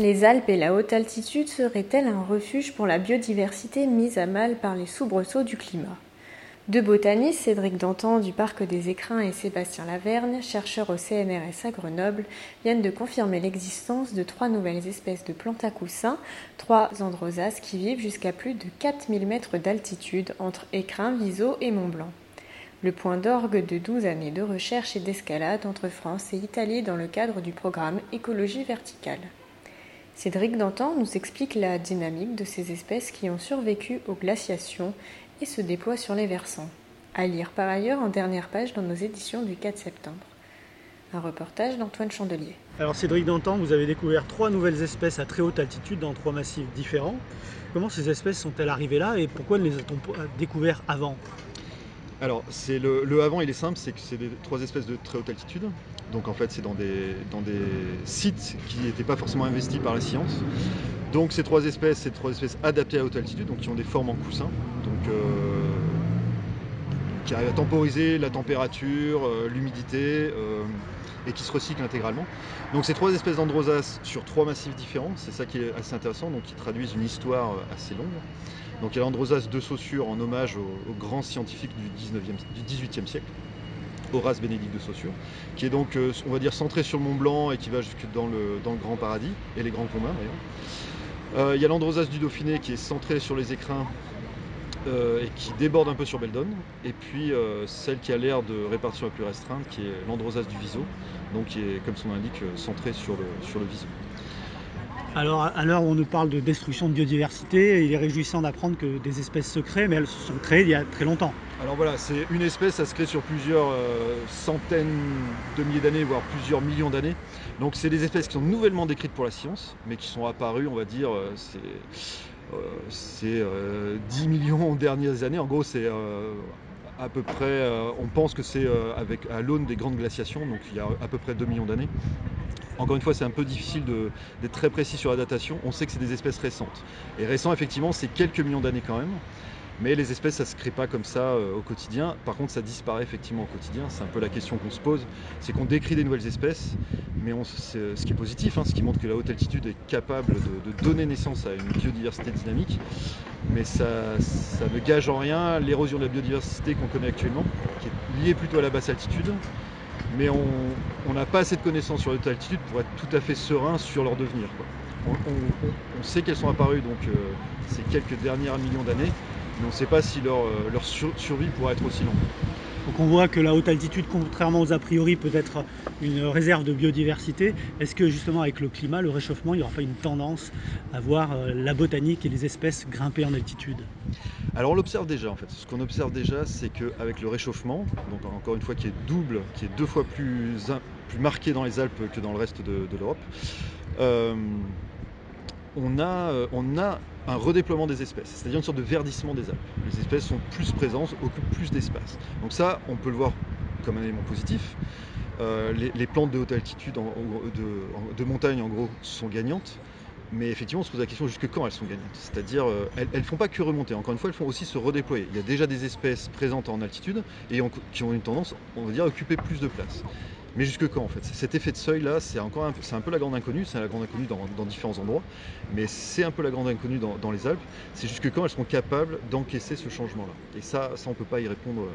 Les Alpes et la haute altitude seraient-elles un refuge pour la biodiversité mise à mal par les soubresauts du climat? Deux botanistes, Cédric Dantan du Parc des Écrins et Sébastien Lavergne, chercheurs au CNRS à Grenoble, viennent de confirmer l'existence de trois nouvelles espèces de plantes à coussins, trois androsas qui vivent jusqu'à plus de 4000 mètres d'altitude entre Écrins, Viseau et Mont-Blanc. Le point d'orgue de 12 années de recherche et d'escalade entre France et Italie dans le cadre du programme Écologie verticale. Cédric Dantan nous explique la dynamique de ces espèces qui ont survécu aux glaciations et se déploient sur les versants. À lire par ailleurs en dernière page dans nos éditions du 4 septembre. Un reportage d'Antoine Chandelier. Alors Cédric Dantan, vous avez découvert trois nouvelles espèces à très haute altitude dans trois massifs différents. Comment ces espèces sont-elles arrivées là et pourquoi ne les a-t-on pas découvertes avant? Alors c'est le, avant il est simple, c'est que c'est trois espèces de très haute altitude. Donc en fait c'est dans des, sites qui n'étaient pas forcément investis par la science. Donc ces trois espèces, c'est trois espèces adaptées à haute altitude, donc qui ont des formes en coussin, donc euh, qui arrivent à temporiser la température, euh, l'humidité, euh, et qui se recyclent intégralement. Donc ces trois espèces d'androsas sur trois massifs différents, c'est ça qui est assez intéressant, donc qui traduisent une histoire assez longue. Donc il y a l'androsas de Saussure en hommage au, au grand scientifique du, 19e, du 18e siècle. Horace Bénédicte de Saussure, qui est donc, euh, on va dire, centré sur le Mont Blanc et qui va jusque dans le, Grand Paradis et les Grands Communs d'ailleurs. Euh, Il y a l'Androsas du Dauphiné qui est centré sur les écrins euh, et qui déborde un peu sur Beldon. Et puis celle qui a l'air de répartition la plus restreinte, qui est l'Androsas du Viso, donc qui est, comme son nom l'indique, euh, centré sur le, sur le Viso. Alors à l'heure où on nous parle de destruction de biodiversité, il est réjouissant d'apprendre que des espèces se créent, mais elles se sont créées il y a très longtemps. Alors voilà, c'est une espèce, ça se crée sur plusieurs euh, centaines de milliers d'années, voire plusieurs millions d'années. Donc c'est des espèces qui sont nouvellement décrites pour la science, mais qui sont apparues, on va dire, euh, c'est euh, c'est, euh, 10 millions dernières années. En gros, c'est à peu près, on pense que c'est avec à l'aune des grandes glaciations, donc il y a à peu près 2 millions d'années. Encore une fois, c'est un peu difficile d'être très précis sur la datation. On sait que c'est des espèces récentes. Et récent, effectivement, c'est quelques millions d'années quand même. Mais les espèces, ça ne se crée pas comme ça euh, au quotidien. Par contre, ça disparaît effectivement au quotidien. C'est un peu la question qu'on se pose. C'est qu'on décrit des nouvelles espèces, mais c'est- ce qui est positif, hein, ce qui montre que la haute altitude est capable de, donner naissance à une biodiversité dynamique. Mais ça ne gage en rien l'érosion de la biodiversité qu'on connaît actuellement, qui est liée plutôt à la basse altitude. Mais on n'a pas assez de connaissances sur la haute altitude pour être tout à fait serein sur leur devenir. On, sait qu'elles sont apparues euh, ces quelques dernières millions d'années, mais on ne sait pas si leur, euh, survie pourra être aussi longue. Donc on voit que la haute altitude, contrairement aux a priori, peut être une réserve de biodiversité. Est-ce que justement avec le climat, le réchauffement, il n'y aura pas une tendance à voir euh, la botanique et les espèces grimper en altitude? Alors on l'observe déjà en fait. Ce qu'on observe déjà, c'est qu'avec le réchauffement, donc encore une fois qui est double, qui est deux fois plus, marqué dans les Alpes que dans le reste de, l'Europe, euh, on, a, euh, on a un redéploiement des espèces, c'est-à-dire une sorte de verdissement des Alpes. Les espèces sont plus présentes, occupent plus d'espace. Donc ça, on peut le voir comme un élément positif. Euh, les, plantes de haute altitude, de montagne en gros, sont gagnantes. Mais effectivement, on se pose la question jusque quand elles sont gagnantes. C'est-à-dire, euh, elles ne font pas que remonter. Encore une fois, elles font aussi se redéployer. Il y a déjà des espèces présentes en altitude et qui ont une tendance, on va dire, à occuper plus de place. Mais jusque quand en fait? Cet effet de seuil là, c'est un peu, la grande inconnue. C'est la grande inconnue dans, différents endroits, mais c'est un peu la grande inconnue dans, les Alpes. C'est jusque quand elles seront capables d'encaisser ce changement-là. Et ça, ça on peut pas y répondre. euh,